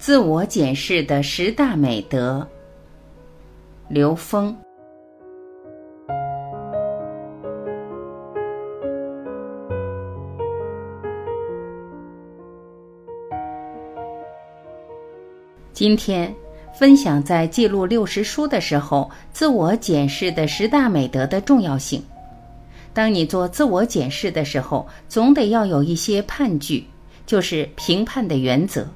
自我检视的十大美德。刘峰。今天分享在记录六十书的时候，自我检视的十大美德的重要性。当你做自我检视的时候，总得要有一些判据，就是评判的原则。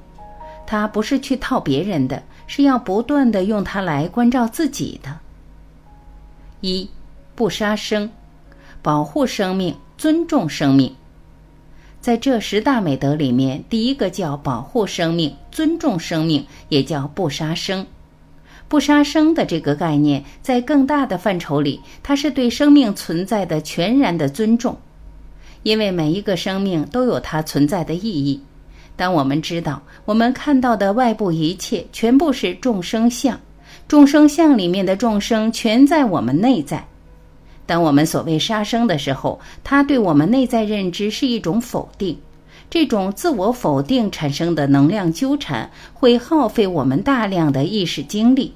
它不是去套别人的，是要不断的用它来关照自己的。一，不杀生，保护生命，尊重生命。在这十大美德里面，第一个叫保护生命，尊重生命，也叫不杀生。不杀生的这个概念，在更大的范畴里，它是对生命存在的全然的尊重，因为每一个生命都有它存在的意义。当我们知道，我们看到的外部一切全部是众生相，众生相里面的众生全在我们内在。当我们所谓杀生的时候，它对我们内在认知是一种否定，这种自我否定产生的能量纠缠，会耗费我们大量的意识精力。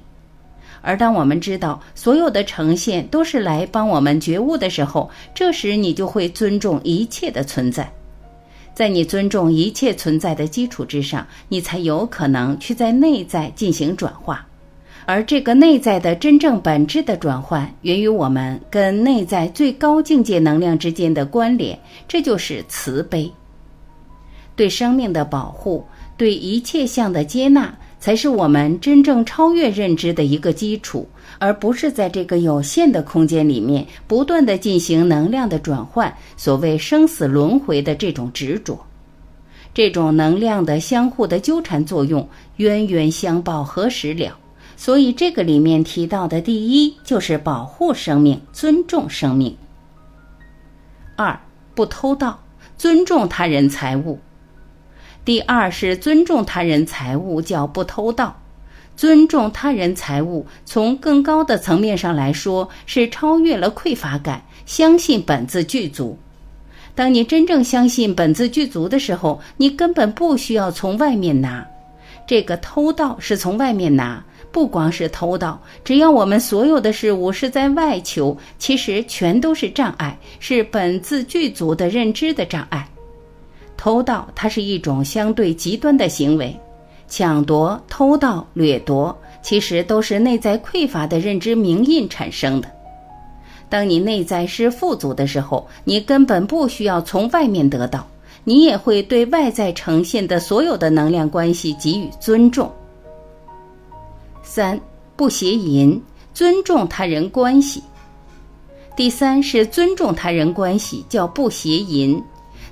而当我们知道所有的呈现都是来帮我们觉悟的时候，这时你就会尊重一切的存在。在你尊重一切存在的基础之上，你才有可能去在内在进行转化，而这个内在的真正本质的转换，源于我们跟内在最高境界能量之间的关联，这就是慈悲。对生命的保护，对一切相的接纳。才是我们真正超越认知的一个基础，而不是在这个有限的空间里面不断的进行能量的转换。所谓生死轮回的这种执着，这种能量的相互的纠缠作用，冤冤相报何时了？所以这个里面提到的第一就是保护生命，尊重生命。二不偷盗，尊重他人财物。第二是尊重他人财物，叫不偷盗。尊重他人财物，从更高的层面上来说，是超越了匮乏感，相信本自具足。当你真正相信本自具足的时候，你根本不需要从外面拿。这个偷盗是从外面拿，不光是偷盗，只要我们所有的事物是在外求，其实全都是障碍，是本自具足的认知的障碍。偷盗，它是一种相对极端的行为，抢夺、偷盗、掠夺，其实都是内在匮乏的认知明印产生的。当你内在是富足的时候，你根本不需要从外面得到，你也会对外在呈现的所有的能量关系给予尊重。三不邪淫，尊重他人关系。第三是尊重他人关系，叫不邪淫。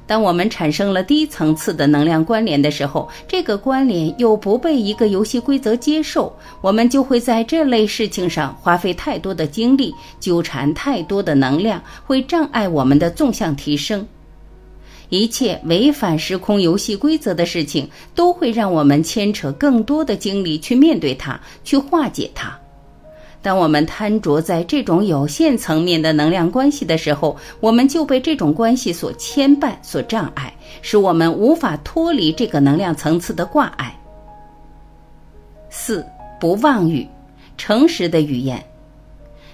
当我们产生了低层次的能量关联的时候，这个关联又不被一个游戏规则接受，我们就会在这类事情上花费太多的精力，纠缠太多的能量，会障碍我们的纵向提升。一切违反时空游戏规则的事情，都会让我们牵扯更多的精力去面对它，去化解它。当我们贪着在这种有限层面的能量关系的时候，我们就被这种关系所牵绊、所障碍，使我们无法脱离这个能量层次的挂碍。四不妄语，诚实的语言。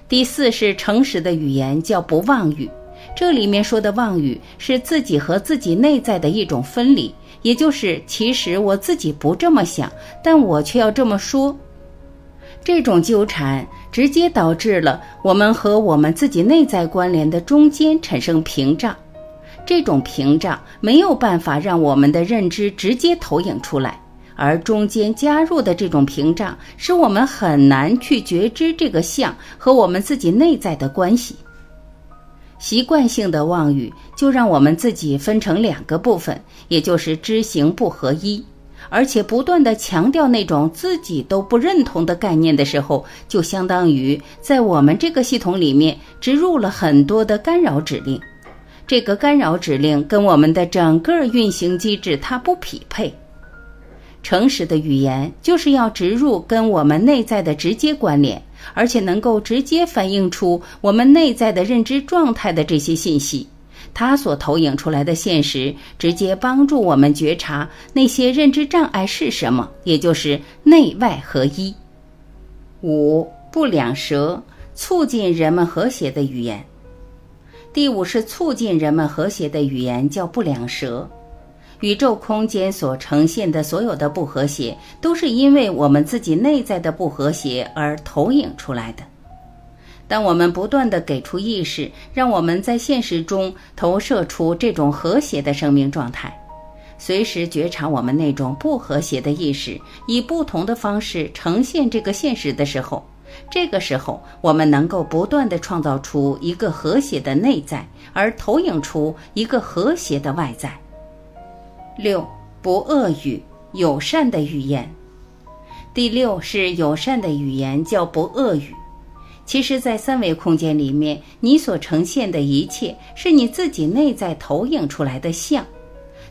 第四是诚实的语言，叫不妄语。这里面说的妄语，是自己和自己内在的一种分离，也就是其实我自己不这么想，但我却要这么说。这种纠缠直接导致了我们和我们自己内在关联的中间产生屏障，这种屏障没有办法让我们的认知直接投影出来，而中间加入的这种屏障使我们很难去觉知这个相和我们自己内在的关系。习惯性的妄语就让我们自己分成两个部分，也就是知行不合一。而且不断的强调那种自己都不认同的概念的时候，就相当于在我们这个系统里面植入了很多的干扰指令。这个干扰指令跟我们的整个运行机制它不匹配。诚实的语言就是要植入跟我们内在的直接关联，而且能够直接反映出我们内在的认知状态的这些信息。它所投影出来的现实，直接帮助我们觉察那些认知障碍是什么，也就是内外合一。五不两舌，促进人们和谐的语言。第五是促进人们和谐的语言，叫不两舌。宇宙空间所呈现的所有的不和谐，都是因为我们自己内在的不和谐而投影出来的。当我们不断的给出意识，让我们在现实中投射出这种和谐的生命状态，随时觉察我们那种不和谐的意识，以不同的方式呈现这个现实的时候，这个时候我们能够不断的创造出一个和谐的内在，而投影出一个和谐的外在。六不恶语，友善的语言。第六是友善的语言，叫不恶语。其实，在三维空间里面，你所呈现的一切是你自己内在投影出来的像。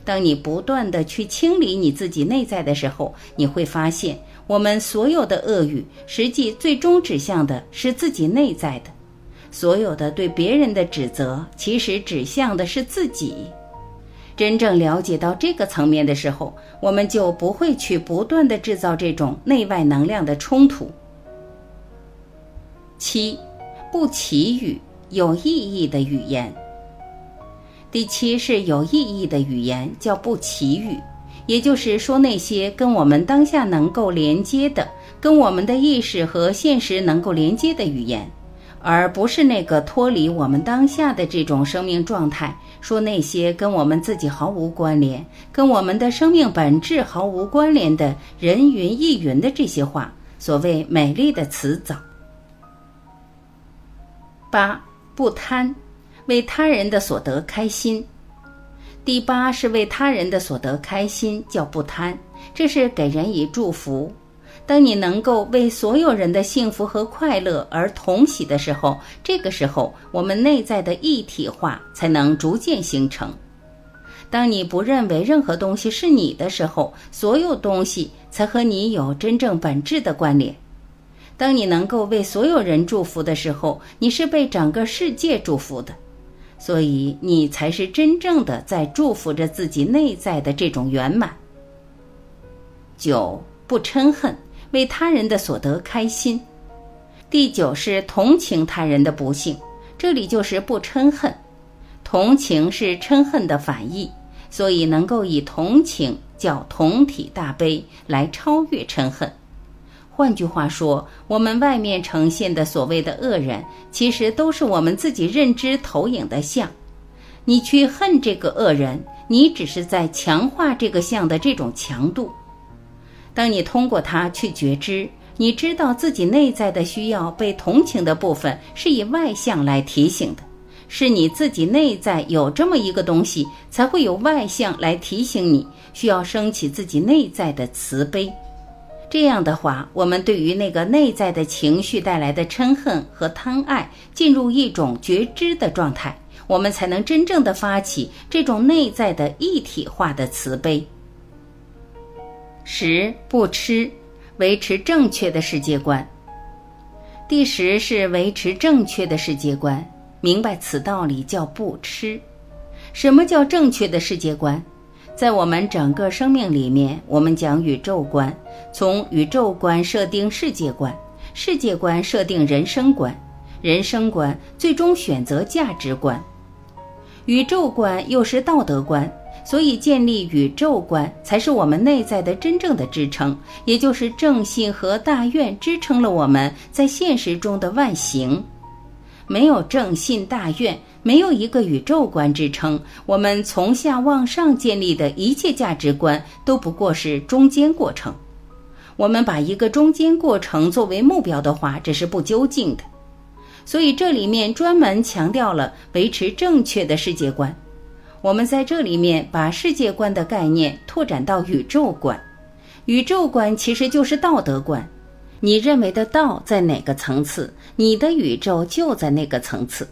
当你不断的去清理你自己内在的时候，你会发现，我们所有的恶语，实际最终指向的是自己内在的；所有的对别人的指责，其实指向的是自己。真正了解到这个层面的时候，我们就不会去不断的制造这种内外能量的冲突。七，不祈语，有意义的语言。第七是有意义的语言，叫不祈语，也就是说那些跟我们当下能够连接的，跟我们的意识和现实能够连接的语言，而不是那个脱离我们当下的这种生命状态，说那些跟我们自己毫无关联、跟我们的生命本质毫无关联的人云亦云的这些话，所谓美丽的词藻。八不贪，为他人的所得开心。第八是为他人的所得开心，叫不贪，这是给人以祝福。当你能够为所有人的幸福和快乐而同喜的时候，这个时候我们内在的一体化才能逐渐形成。当你不认为任何东西是你的时候，所有东西才和你有真正本质的关联。当你能够为所有人祝福的时候，你是被整个世界祝福的，所以你才是真正的在祝福着自己内在的这种圆满。九不嗔恨，为他人的所得开心。第九是同情他人的不幸，这里就是不嗔恨。同情是嗔恨的反义，所以能够以同情叫同体大悲来超越嗔恨。换句话说，我们外面呈现的所谓的恶人，其实都是我们自己认知投影的像。你去恨这个恶人，你只是在强化这个像的这种强度。当你通过它去觉知，你知道自己内在的需要被同情的部分，是以外向来提醒的，是你自己内在有这么一个东西，才会有外向来提醒你需要升起自己内在的慈悲。这样的话，我们对于那个内在的情绪带来的嗔恨和贪爱，进入一种觉知的状态，我们才能真正的发起这种内在的一体化的慈悲。十不吃，维持正确的世界观。第十是维持正确的世界观，明白此道理叫不吃。什么叫正确的世界观？在我们整个生命里面，我们讲宇宙观，从宇宙观设定世界观，世界观设定人生观，人生观最终选择价值观，宇宙观又是道德观。所以，建立宇宙观才是我们内在的真正的支撑，也就是正信和大愿支撑了我们在现实中的万行。没有正信大愿。没有一个宇宙观支撑，我们从下往上建立的一切价值观都不过是中间过程。我们把一个中间过程作为目标的话，这是不究竟的。所以这里面专门强调了维持正确的世界观。我们在这里面把世界观的概念拓展到宇宙观，宇宙观其实就是道德观。你认为的道在哪个层次，你的宇宙就在那个层次。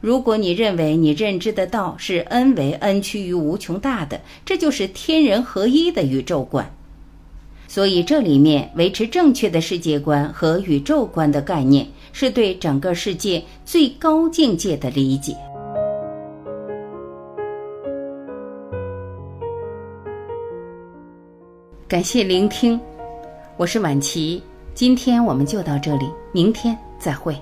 如果你认为你认知的道是 n 为 n 趋于无穷大的这就是天人合一的宇宙观。所以这里面维持正确的世界观和宇宙观的概念是对整个世界最高境界的理解。感谢聆听我是婉琪今天我们就到这里明天再会。